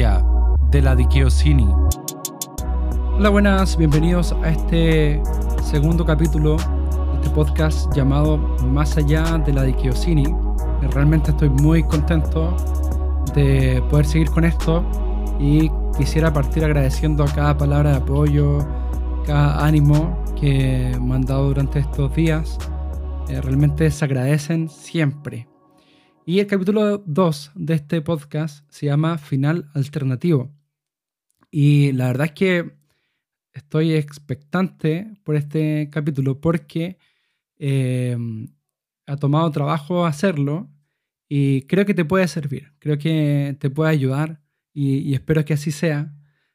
de la Dikiosini. Hola, buenas, bienvenidos a este segundo capítulo de este podcast llamado Más allá de la Dikiosini. Realmente estoy muy contento de poder seguir con esto y quisiera partir agradeciendo a cada palabra de apoyo, cada ánimo que me han dado durante estos días. Eh, realmente se agradecen siempre. Y el capítulo 2 de este podcast se llama Final Alternativo. Y la verdad es que estoy expectante por este capítulo porque em, ha tomado trabajo hacerlo y creo que te puede servir, creo que te puede ayudar y, espero que así sea.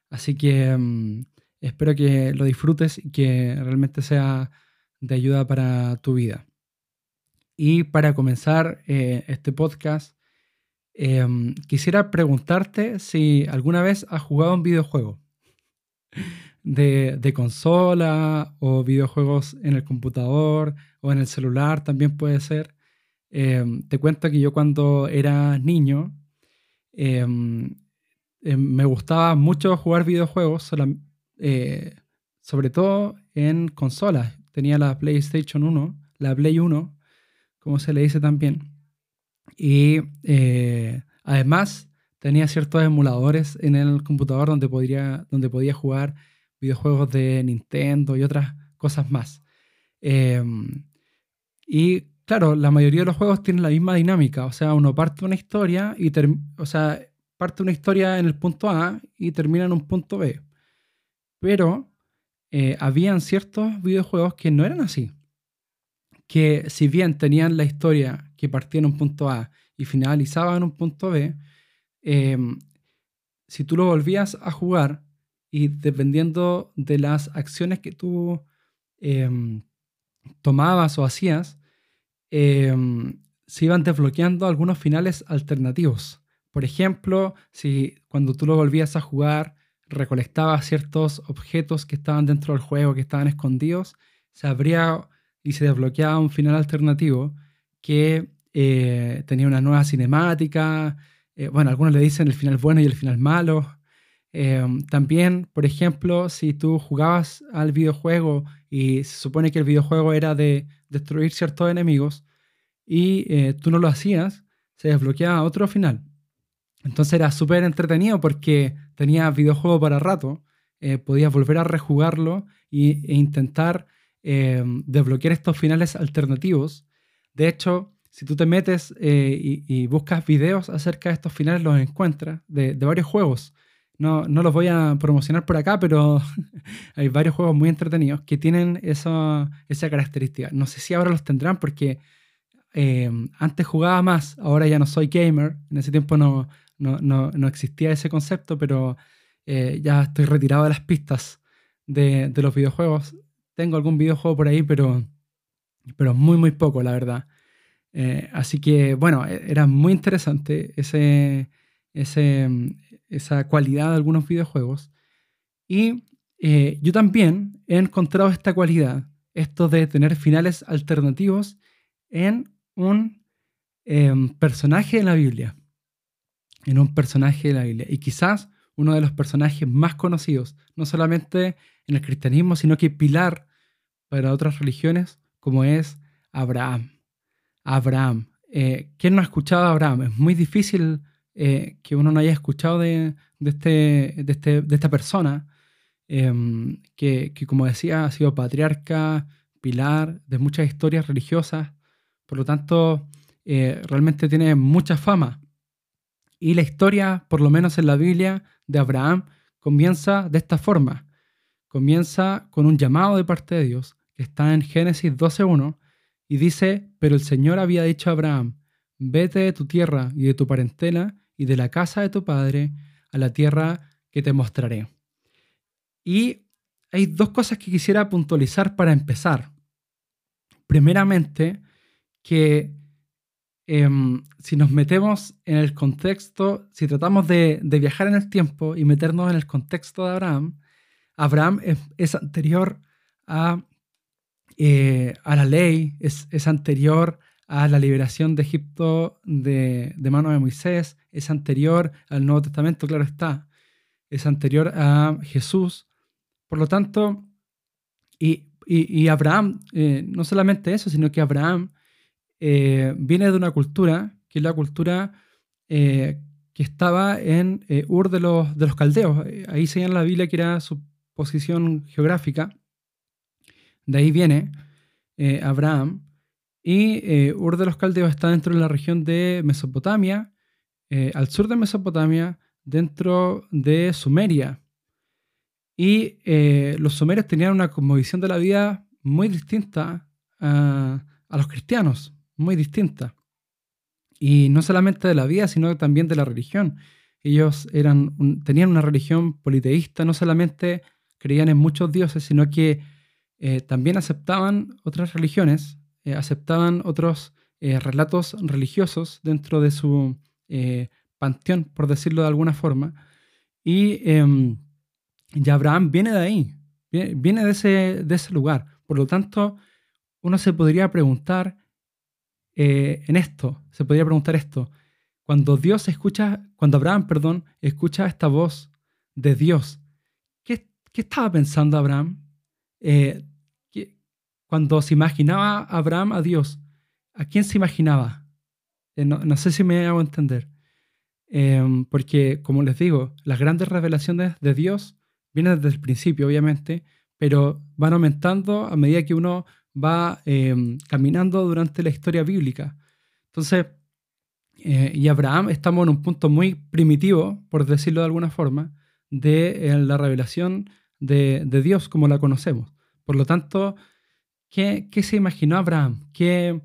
Así que em, espero que lo disfrutes y que realmente sea de ayuda para tu vida. Y para comenzar eh, este podcast, em, quisiera preguntarte si alguna vez has jugado un videojuego de, consola o videojuegos en el computador o en el celular también puede ser. Em, te cuento que yo cuando era niño em, me gustaba mucho jugar videojuegos, eh, sobre todo en consolas. Tenía la PlayStation 1, la Play 1 como se le dice también. Y eh, además tenía ciertos emuladores en el computador donde, podría, donde podía jugar videojuegos de Nintendo y otras cosas más. Em, y claro, la mayoría de los juegos tienen la misma dinámica, o sea, uno parte una historia y o sea, parte una historia en el punto A y termina en un punto B. Pero eh, habían ciertos videojuegos que no eran así que si bien tenían la historia que partía en un punto A y finalizaba en un punto B, em, si tú lo volvías a jugar y dependiendo de las acciones que tú em, tomabas o hacías, em, se iban desbloqueando algunos finales alternativos. Por ejemplo, si cuando tú lo volvías a jugar recolectabas ciertos objetos que estaban dentro del juego, que estaban escondidos, se abría y se desbloqueaba un final alternativo que eh, tenía una nueva cinemática. Eh, bueno, algunos le dicen el final bueno y el final malo. Em, también, por ejemplo, si tú jugabas al videojuego y se supone que el videojuego era de destruir ciertos enemigos y eh, tú no lo hacías, se desbloqueaba otro final. Entonces era súper entretenido porque tenía videojuego para rato, podías volver a rejugarlo e intentar Em, desbloquear estos finales alternativos. De hecho, si tú te metes eh, y, buscas videos acerca de estos finales, los encuentras de, varios juegos. No, no, los voy a promocionar por acá, pero hay varios juegos muy entretenidos que tienen esa, esa característica. No sé si ahora los tendrán porque em, antes jugaba más, ahora ya no soy gamer. En ese tiempo no, no, no, existía ese concepto, pero eh, ya estoy retirado de las pistas de, de los videojuegos tengo algún videojuego por ahí, pero, pero muy, muy poco, la verdad. Eh, así que, bueno, e, era muy interesante ese, ese, esa cualidad de algunos videojuegos. Y eh, yo también he encontrado esta cualidad, esto de tener finales alternativos en un em, personaje de la Biblia. En un personaje de la Biblia. Y quizás uno de los personajes más conocidos, no solamente en el cristianismo, sino que pilar para otras religiones, como es Abraham. Abraham. Eh, ¿Quién no ha escuchado a Abraham? Es muy difícil eh, que uno no haya escuchado de, este, este, de, esta persona, em, que, como decía, ha sido patriarca, pilar de muchas historias religiosas, por lo tanto, eh, realmente tiene mucha fama. Y la historia, por lo menos en la Biblia, de Abraham comienza de esta forma. Comienza con un llamado de parte de Dios, que está en Génesis 12.1, y dice, pero el Señor había dicho a Abraham, vete de tu tierra y de tu parentela y de la casa de tu padre a la tierra que te mostraré. Y hay dos cosas que quisiera puntualizar para empezar. Primeramente, que Em, si nos metemos en el contexto, si tratamos de, viajar en el tiempo y meternos en el contexto de Abraham, Abraham es, anterior a, eh, a, la ley, es, anterior a la liberación de Egipto de, de mano de Moisés, es anterior al Nuevo Testamento, claro está, es anterior a Jesús. Por lo tanto, y, y, Abraham, eh, no solamente eso, sino que Abraham eh, viene de una cultura, que es la cultura eh, que estaba en Ur de los, de los caldeos. Ahí se en la Biblia que era su posición geográfica. De ahí viene Abraham. Y Ur de los caldeos está dentro de la región de Mesopotamia, al sur de Mesopotamia, dentro de Sumeria. Y eh, los sumerios tenían una cosmovisión de la vida muy distinta a, los cristianos, muy distinta. Y no solamente de la vida, sino también de la religión. Ellos eran, tenían una religión politeísta, no solamente creían en muchos dioses, sino que eh, también aceptaban otras religiones, eh, aceptaban otros relatos religiosos dentro de su panteón, por decirlo de alguna forma. Y em, y Abraham viene de ahí, viene de ese, de ese lugar. Por lo tanto, uno se podría preguntar eh, en esto, se podría preguntar esto. Cuando Dios escucha, cuando Abraham, perdón, escucha esta voz de Dios, ¿qué, qué estaba pensando Abraham? Eh, cuando se imaginaba Abraham a Dios, ¿a quién se imaginaba? Eh, no, no, sé si me hago entender. Em, porque, como les digo, las grandes revelaciones de Dios viene desde el principio, obviamente, pero van aumentando a medida que uno va em, caminando durante la historia bíblica. Entonces, eh, y Abraham estamos en un punto muy primitivo, por decirlo de alguna forma, de eh, la revelación de, Dios como la conocemos. Por lo tanto, ¿qué, se imaginó Abraham? ¿Qué,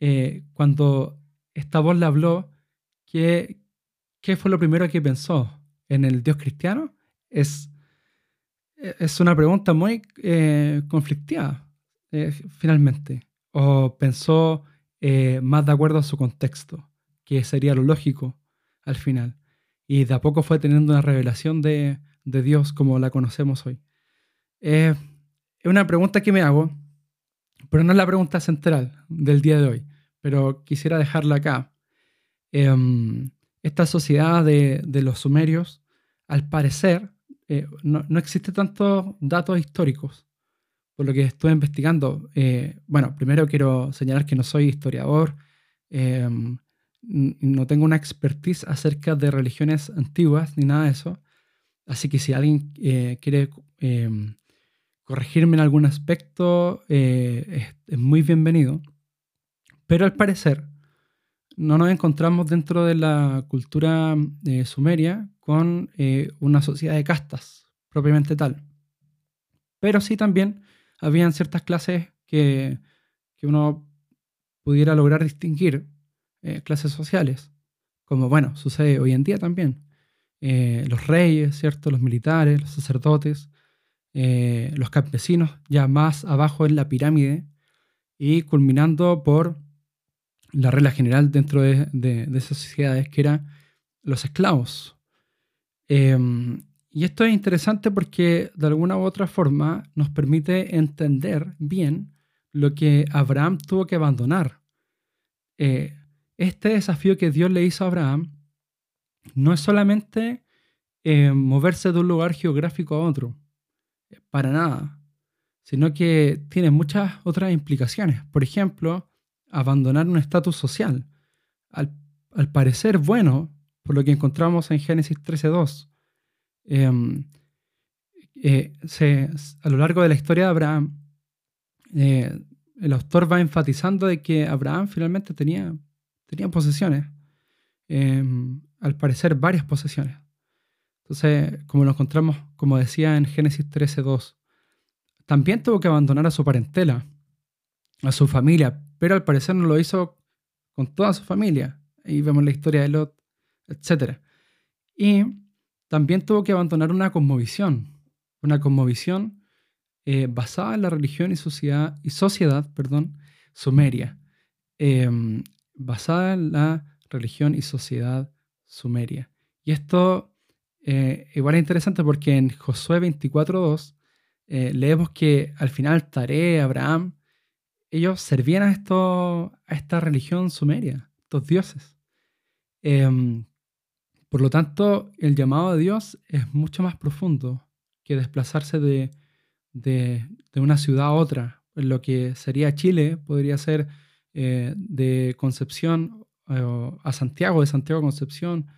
eh, cuando esta voz le habló, ¿qué, ¿qué fue lo primero que pensó? ¿En el Dios cristiano? ¿Es es una pregunta muy eh, conflictiva, eh, finalmente. ¿O pensó más de acuerdo a su contexto, que sería lo lógico al final? Y de a poco fue teniendo una revelación de, Dios como la conocemos hoy. es una pregunta que me hago, pero no es la pregunta central del día de hoy, pero quisiera dejarla acá. Em, esta sociedad de, los sumerios, al parecer, eh, no, no existe tantos datos históricos, por lo que estuve investigando. Eh, bueno, primero quiero señalar que no soy historiador, em, no tengo una expertise acerca de religiones antiguas ni nada de eso, así que si alguien eh, quiere em, corregirme en algún aspecto, es, es muy bienvenido. Pero al parecer, no nos encontramos dentro de la cultura eh, sumeria con eh, una sociedad de castas propiamente tal. Pero sí también habían ciertas clases que, uno pudiera lograr distinguir, eh, clases sociales, como bueno, sucede hoy en día también. los reyes, ¿cierto? Los militares, los sacerdotes, los campesinos, ya más abajo en la pirámide, y culminando por la regla general dentro de, esas sociedades, que eran los esclavos. Em, y esto es interesante porque de alguna u otra forma nos permite entender bien lo que Abraham tuvo que abandonar. Eh, este desafío que Dios le hizo a Abraham no es solamente eh, moverse de un lugar geográfico a otro, para nada, sino que tiene muchas otras implicaciones. Por ejemplo, abandonar un estatus social. Al, parecer bueno, por lo que encontramos en Génesis 13.2. Em, eh, a lo largo de la historia de Abraham, eh, el autor va enfatizando de que Abraham finalmente tenía, tenía posesiones, em, al parecer varias posesiones. Entonces, como lo encontramos, como decía en Génesis 13.2, también tuvo que abandonar a su parentela, a su familia, pero al parecer no lo hizo con toda su familia. Ahí vemos la historia de Lot, etc. Y también tuvo que abandonar una cosmovisión, una cosmovisión eh, basada en la religión y sociedad, y sociedad perdón, sumeria, em, basada en la religión y sociedad sumeria. Y esto eh, igual es interesante porque en Josué 24.2 eh, leemos que al final Tare, Abraham, ellos servían a, esto, a esta religión sumeria, estos dioses. Em, por lo tanto, el llamado de Dios es mucho más profundo que desplazarse de, de, una ciudad a otra. lo que sería Chile podría ser eh, de Concepción eh, a Santiago, de Santiago a Concepción,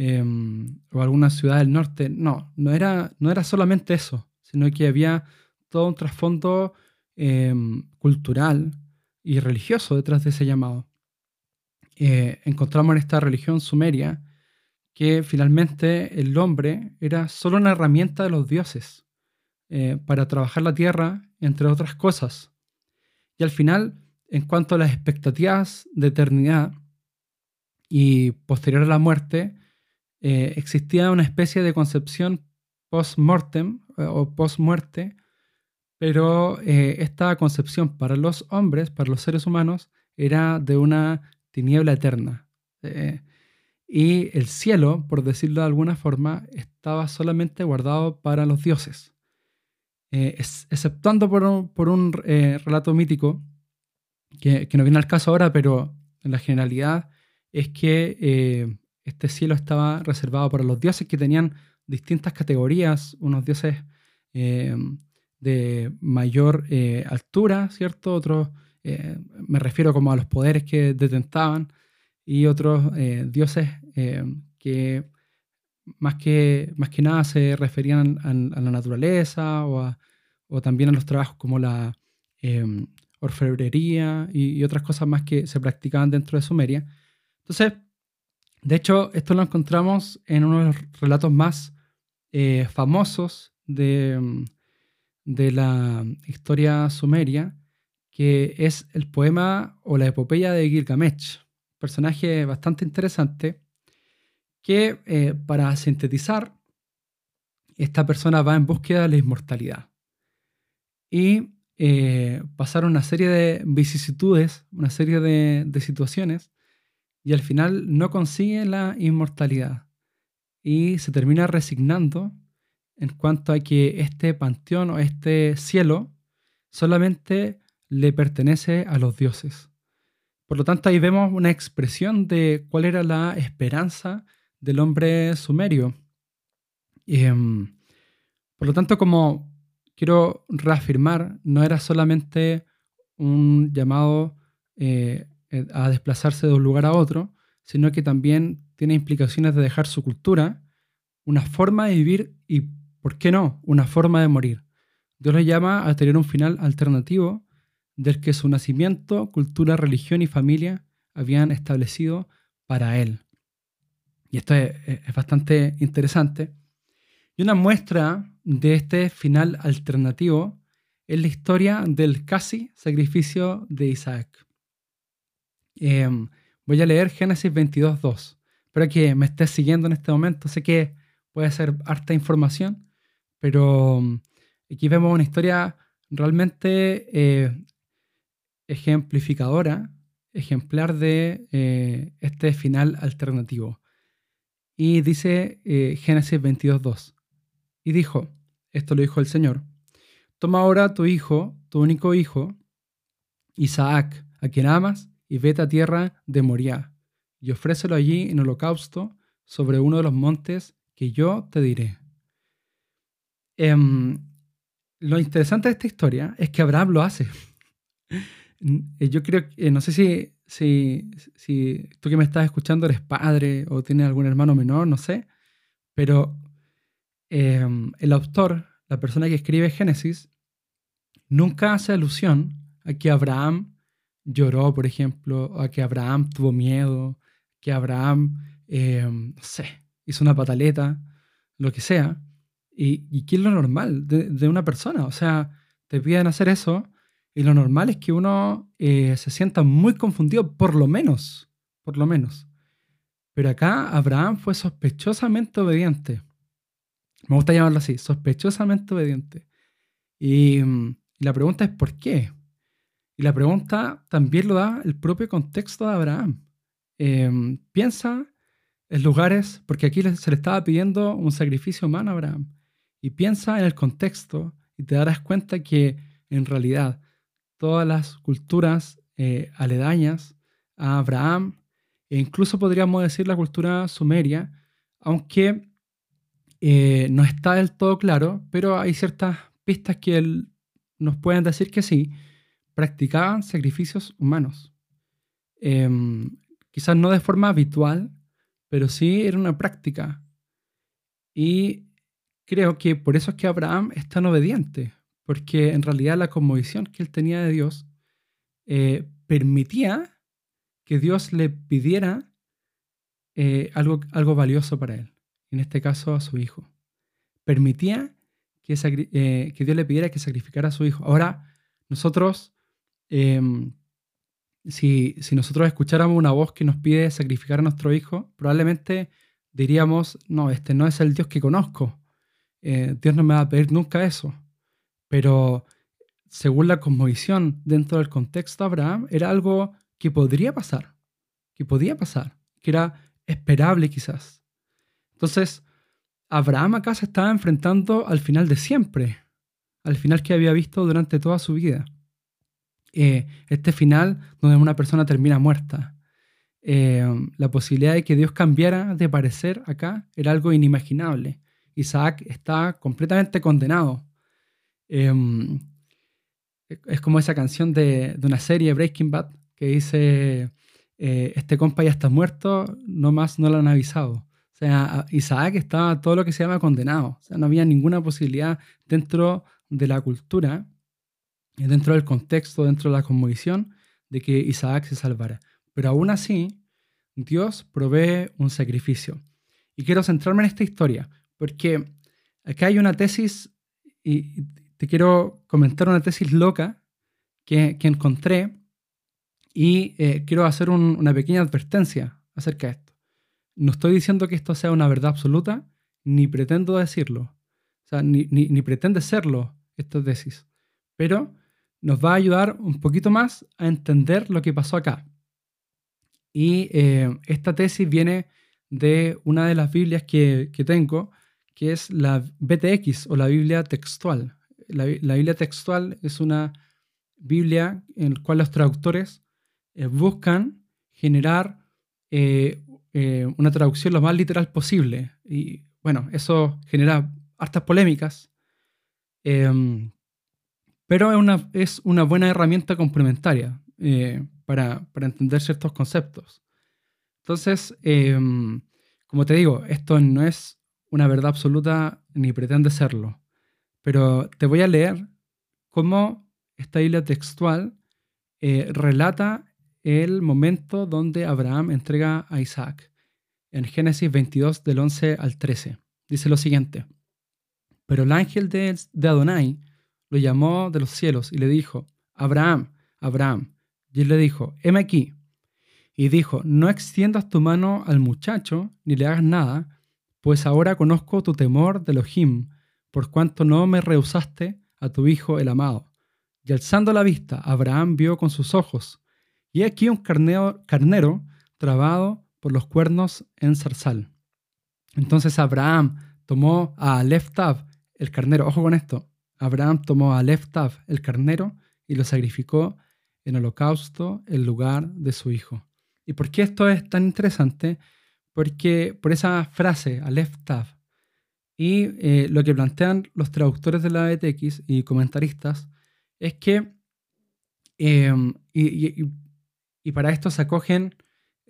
em, o alguna ciudad del norte. No, no era, no era solamente eso, sino que había todo un trasfondo em, cultural y religioso detrás de ese llamado. Eh, encontramos en esta religión sumeria que finalmente el hombre era solo una herramienta de los dioses eh, para trabajar la tierra, entre otras cosas. Y al final, en cuanto a las expectativas de eternidad y posterior a la muerte, eh, existía una especie de concepción post-mortem o post-muerte, pero esta concepción para los hombres, para los seres humanos, era de una tiniebla eterna. Eh, y el cielo, por decirlo de alguna forma, estaba solamente guardado para los dioses. Eh, exceptuando por un, eh, relato mítico, que, no viene al caso ahora, pero en la generalidad es que este cielo estaba reservado para los dioses que tenían distintas categorías, unos dioses de mayor altura, ¿cierto? Otros eh, me refiero como a los poderes que detentaban, y otros eh, dioses eh, que más, que más que nada se referían a, la naturaleza o, o, también a los trabajos como la orfebrería y, y, otras cosas más que se practicaban dentro de Sumeria. Entonces, de hecho, esto lo encontramos en uno de los relatos más famosos de, de la historia sumeria, que es el poema o la epopeya de Gilgamesh, personaje bastante interesante, que eh, para sintetizar, esta persona va en búsqueda de la inmortalidad. Y eh, pasaron una serie de vicisitudes, una serie de situaciones, y al final no consigue la inmortalidad. Y se termina resignando en cuanto a que este panteón o este cielo solamente le pertenece a los dioses. Por lo tanto, ahí vemos una expresión de cuál era la esperanza del hombre sumerio. Em, por lo tanto, como quiero reafirmar, no era solamente un llamado eh, a desplazarse de un lugar a otro, sino que también tiene implicaciones de dejar su cultura, una forma de vivir y, ¿por qué no?, una forma de morir. Dios le llama a tener un final alternativo del que su nacimiento, cultura, religión y familia habían establecido para él. Y esto es, bastante interesante. Y una muestra de este final alternativo es la historia del casi sacrificio de Isaac. Em, voy a leer Génesis 22.2. Espero que me estés siguiendo en este momento. Sé que puede ser harta información, pero em, aquí vemos una historia realmente eh, ejemplificadora, ejemplar de eh, este final alternativo. Y dice eh, Génesis 22.2. Y dijo, esto lo dijo el Señor, toma ahora tu hijo, tu único hijo, Isaac, a quien amas, y vete a tierra de Moriah, y ofrécelo allí en holocausto sobre uno de los montes que yo te diré. Em, lo interesante de esta historia es que Abraham lo hace. Eh, yo creo eh, no sé si, si, si tú que me estás escuchando eres padre o tienes algún hermano menor, no sé, pero em, el autor, la persona que escribe Génesis, nunca hace alusión a que Abraham lloró, por ejemplo, a que Abraham tuvo miedo, que Abraham, em, no sé, hizo una pataleta, lo que sea. ¿Y, y qué es lo normal de, de, una persona? O sea, te piden hacer eso y lo normal es que uno eh, se sienta muy confundido, por lo menos, por lo menos. Pero acá Abraham fue sospechosamente obediente. Me gusta llamarlo así, sospechosamente obediente. Y, la pregunta es ¿por qué? Y la pregunta también lo da el propio contexto de Abraham. Em, piensa en lugares, porque aquí se le estaba pidiendo un sacrificio humano a Abraham. Y piensa en el contexto y te darás cuenta que en realidad todas las culturas eh, aledañas a Abraham, e incluso podríamos decir la cultura sumeria, aunque eh, no está del todo claro, pero hay ciertas pistas que nos pueden decir que sí, practicaban sacrificios humanos. Em, quizás no de forma habitual, pero sí era una práctica. Y creo que por eso es que Abraham es tan obediente, porque en realidad la conmovisión que él tenía de Dios eh, permitía que Dios le pidiera eh, algo, algo valioso para él, en este caso a su hijo. Permitía que, eh, que Dios le pidiera que sacrificara a su hijo. Ahora, nosotros, em, si, si nosotros escucháramos una voz que nos pide sacrificar a nuestro hijo, probablemente diríamos, no, este no es el Dios que conozco. Eh, Dios no me va a pedir nunca eso. Pero según la cosmovisión dentro del contexto de Abraham, era algo que podría pasar, que podía pasar, que era esperable quizás. Entonces, Abraham acá se estaba enfrentando al final de siempre, al final que había visto durante toda su vida. Eh, este final donde una persona termina muerta. Eh, la posibilidad de que Dios cambiara de parecer acá era algo inimaginable. Isaac está completamente condenado. Em, es como esa canción de, de, una serie, Breaking Bad, que dice, eh, este compa ya está muerto, no más no lo han avisado. O sea, Isaac estaba todo lo que se llama condenado. No había ninguna posibilidad dentro de la cultura, dentro del contexto, dentro de la conmovisión, de que Isaac se salvara. Pero aún así, Dios provee un sacrificio. Y quiero centrarme en esta historia, porque acá hay una tesis, y te quiero comentar una tesis loca que, encontré, y eh, quiero hacer una pequeña advertencia acerca de esto. No estoy diciendo que esto sea una verdad absoluta, ni pretendo decirlo. Ni, ni, pretende serlo esta tesis. Pero nos va a ayudar un poquito más a entender lo que pasó acá. Y eh, esta tesis viene de una de las Biblias que, que, tengo, que es la BTX o la Biblia textual. La, la Biblia textual es una Biblia en la cual los traductores eh, buscan generar eh, una traducción lo más literal posible. Y bueno, eso genera hartas polémicas, em, pero es una, buena herramienta complementaria para, para, entender ciertos conceptos. Entonces, em, como te digo, esto no es una verdad absoluta ni pretende serlo, pero te voy a leer cómo esta isla textual relata el momento donde Abraham entrega a Isaac. En Génesis 22 del 11 al 13. Dice lo siguiente. Pero el ángel de, Adonai lo llamó de los cielos y le dijo, Abraham, Abraham. Y él le dijo, heme aquí. Y dijo, no extiendas tu mano al muchacho ni le hagas nada, pues ahora conozco tu temor de Elohim, por cuanto no me rehusaste a tu hijo el amado. Y alzando la vista, Abraham vio con sus ojos, y aquí un carnero, trabado por los cuernos en zarzal. Entonces Abraham tomó a Leftab, el carnero, ojo con esto, Abraham tomó a Leftab, el carnero, y lo sacrificó en holocausto en lugar de su hijo. ¿Y por qué esto es tan interesante? Porque por esa frase, Aleftab, y eh, lo que plantean los traductores de la BTX y comentaristas es que, em, y, y para esto se acogen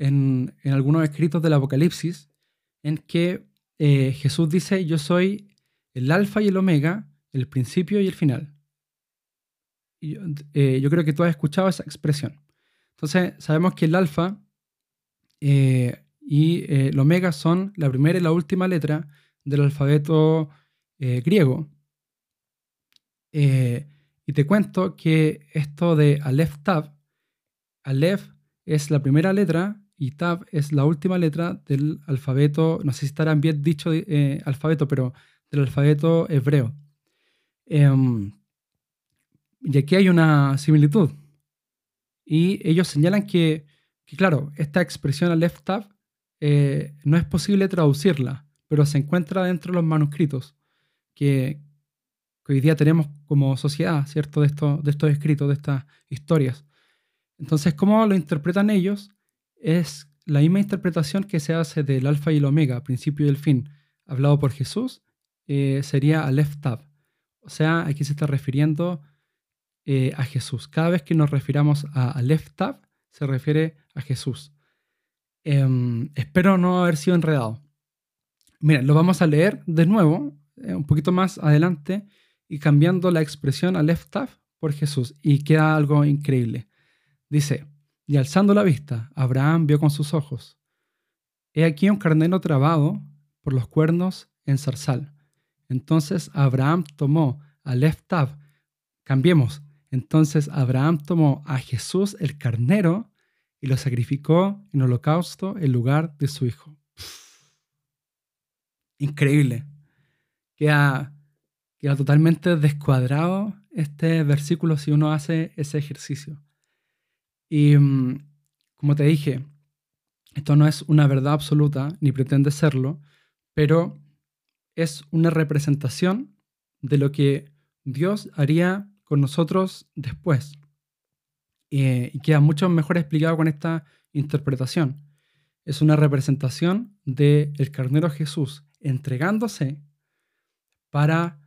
en, algunos escritos del Apocalipsis, en que eh, Jesús dice, yo soy el alfa y el omega, el principio y el final. Y yo, eh, creo que tú has escuchado esa expresión. Entonces, sabemos que el alfa eh, y el omega son la primera y la última letra del alfabeto griego. y te cuento que esto de Aleph Tav Aleph es la primera letra y Tab es la última letra del alfabeto, no sé si estarán bien dicho eh, alfabeto, pero del alfabeto hebreo. Em, y aquí hay una similitud. Y ellos señalan que, claro, esta expresión Aleph Tab eh, no es posible traducirla, pero se encuentra dentro de los manuscritos que, hoy día tenemos como sociedad, ¿cierto? De, esto, de estos escritos, de estas historias. Entonces, ¿cómo lo interpretan ellos? Es la misma interpretación que se hace del alfa y el omega, principio y el fin, hablado por Jesús, eh, sería Aleph Tab. O sea, aquí se está refiriendo eh, a Jesús. Cada vez que nos refiramos a Tab, se refiere a Jesús. Em, espero no haber sido enredado. Mira, lo vamos a leer de nuevo, eh, un poquito más adelante, y cambiando la expresión Aleph Tab por Jesús. Y queda algo increíble. Dice, y alzando la vista, Abraham vio con sus ojos. He aquí un carnero trabado por los cuernos en zarzal. Entonces Abraham tomó a Tab. Cambiemos. Entonces Abraham tomó a Jesús el carnero y lo sacrificó en holocausto en lugar de su hijo. Increíble. Queda, queda totalmente descuadrado este versículo si uno hace ese ejercicio. Y mm, como te dije, esto no es una verdad absoluta, ni pretende serlo, pero es una representación de lo que Dios haría con nosotros después. y queda mucho mejor explicado con esta interpretación. Es una representación del el carnero Jesús entregándose para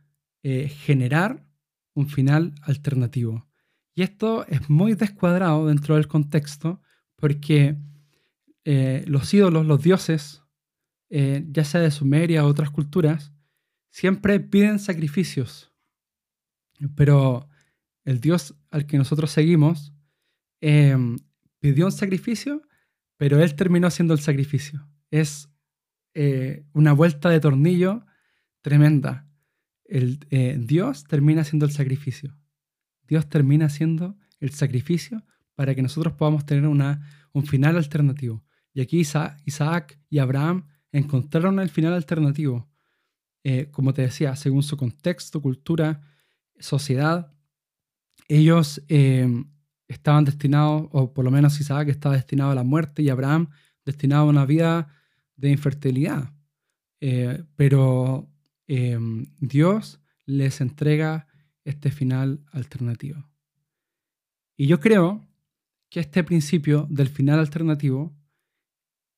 eh, generar un final alternativo. Y esto es muy descuadrado dentro del contexto porque eh, los ídolos, los dioses, eh, ya sea de Sumeria o otras culturas, siempre piden sacrificios. Pero el Dios al que nosotros seguimos em, pidió un sacrificio, pero él terminó haciendo el sacrificio. Es eh, una vuelta de tornillo tremenda. El, Dios termina haciendo el sacrificio. Dios termina haciendo el sacrificio para que nosotros podamos tener una, un final alternativo. Y aquí Isaac, y Abraham encontraron el final alternativo. Eh, como te decía, según su contexto, cultura, sociedad, ellos eh, estaban destinados, o por lo menos Isaac estaba destinado a la muerte y Abraham destinado a una vida de infertilidad. Eh, pero Dios les entrega este final alternativo. Y yo creo que este principio del final alternativo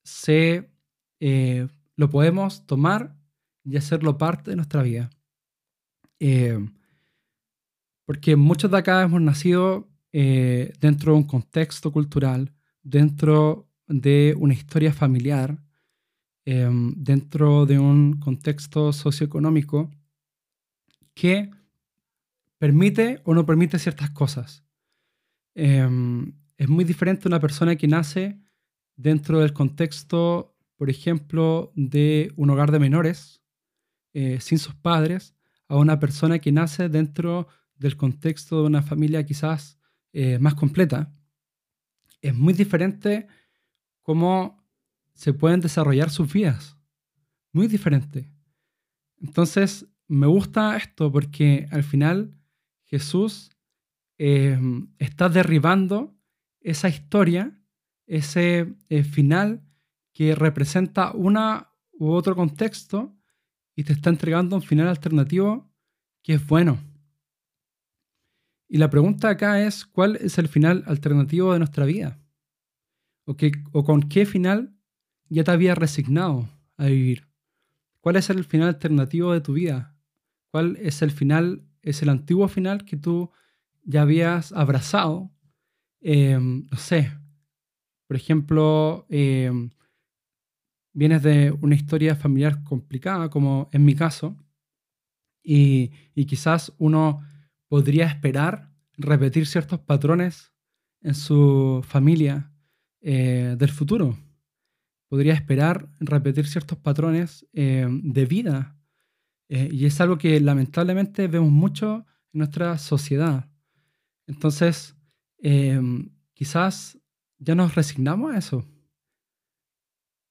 se, eh, lo podemos tomar y hacerlo parte de nuestra vida. Eh, porque muchos de acá hemos nacido eh, dentro de un contexto cultural, dentro de una historia familiar, dentro de un contexto socioeconómico que permite o no permite ciertas cosas. Es muy diferente una persona que nace dentro del contexto, por ejemplo, de un hogar de menores, eh, sin sus padres, a una persona que nace dentro del contexto de una familia quizás eh, más completa. Es muy diferente cómo se pueden desarrollar sus vidas. Muy diferente. Entonces, me gusta esto porque al final Jesús eh, está derribando esa historia, ese eh, final que representa una u otro contexto y te está entregando un final alternativo que es bueno. Y la pregunta acá es, ¿cuál es el final alternativo de nuestra vida? ¿O, o con qué final ya te habías resignado a vivir? ¿Cuál es el final alternativo de tu vida? ¿Cuál es el final es el antiguo final que tú ya habías abrazado. Em, no sé, por ejemplo, em, vienes de una historia familiar complicada, como en mi caso, y, quizás uno podría esperar repetir ciertos patrones en su familia eh, del futuro. Podría esperar repetir ciertos patrones em, de vida eh, y es algo que lamentablemente vemos mucho en nuestra sociedad. Entonces, em, quizás ya nos resignamos a eso.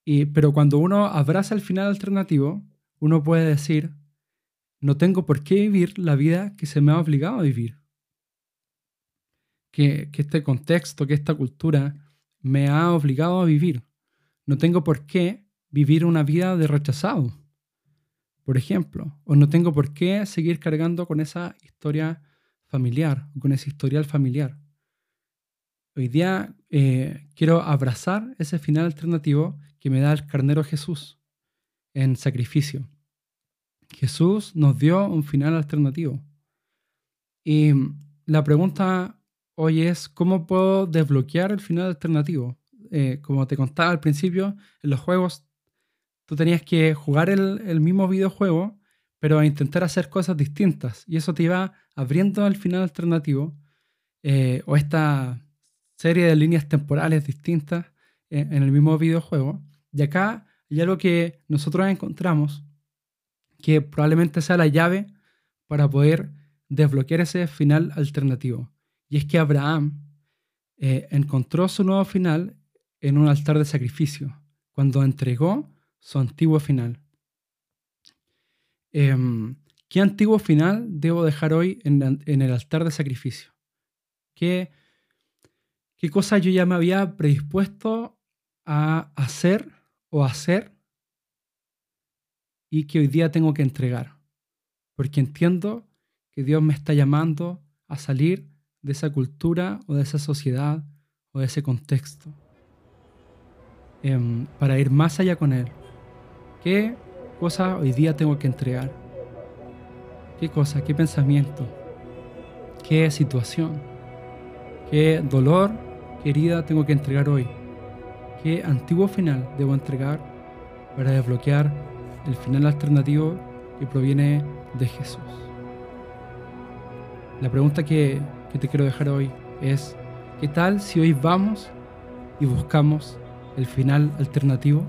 Y, pero cuando uno abraza el final alternativo, uno puede decir, no tengo por qué vivir la vida que se me ha obligado a vivir. Que, este contexto, que esta cultura me ha obligado a vivir. No tengo por qué vivir una vida de rechazado por ejemplo, o no tengo por qué seguir cargando con esa historia familiar, con ese historial familiar. Hoy día eh, quiero abrazar ese final alternativo que me da el carnero Jesús en sacrificio. Jesús nos dio un final alternativo. Y la pregunta hoy es, ¿cómo puedo desbloquear el final alternativo? Eh, como te contaba al principio, en los juegos tú tenías que jugar el, mismo videojuego, pero intentar hacer cosas distintas. Y eso te iba abriendo el final alternativo eh, o esta serie de líneas temporales distintas en, en el mismo videojuego. Y acá hay algo que nosotros encontramos que probablemente sea la llave para poder desbloquear ese final alternativo. Y es que Abraham eh, encontró su nuevo final en un altar de sacrificio, cuando entregó su antiguo final. Em, ¿Qué antiguo final debo dejar hoy en, el altar de sacrificio? ¿Qué, ¿Qué cosa yo ya me había predispuesto a hacer o hacer y que hoy día tengo que entregar? Porque entiendo que Dios me está llamando a salir de esa cultura o de esa sociedad o de ese contexto em, para ir más allá con Él. ¿Qué cosa hoy día tengo que entregar? ¿Qué cosa? ¿Qué pensamiento? ¿Qué situación? ¿Qué dolor, qué herida tengo que entregar hoy? ¿Qué antiguo final debo entregar para desbloquear el final alternativo que proviene de Jesús? La pregunta que, te quiero dejar hoy es, ¿qué tal si hoy vamos y buscamos el final alternativo?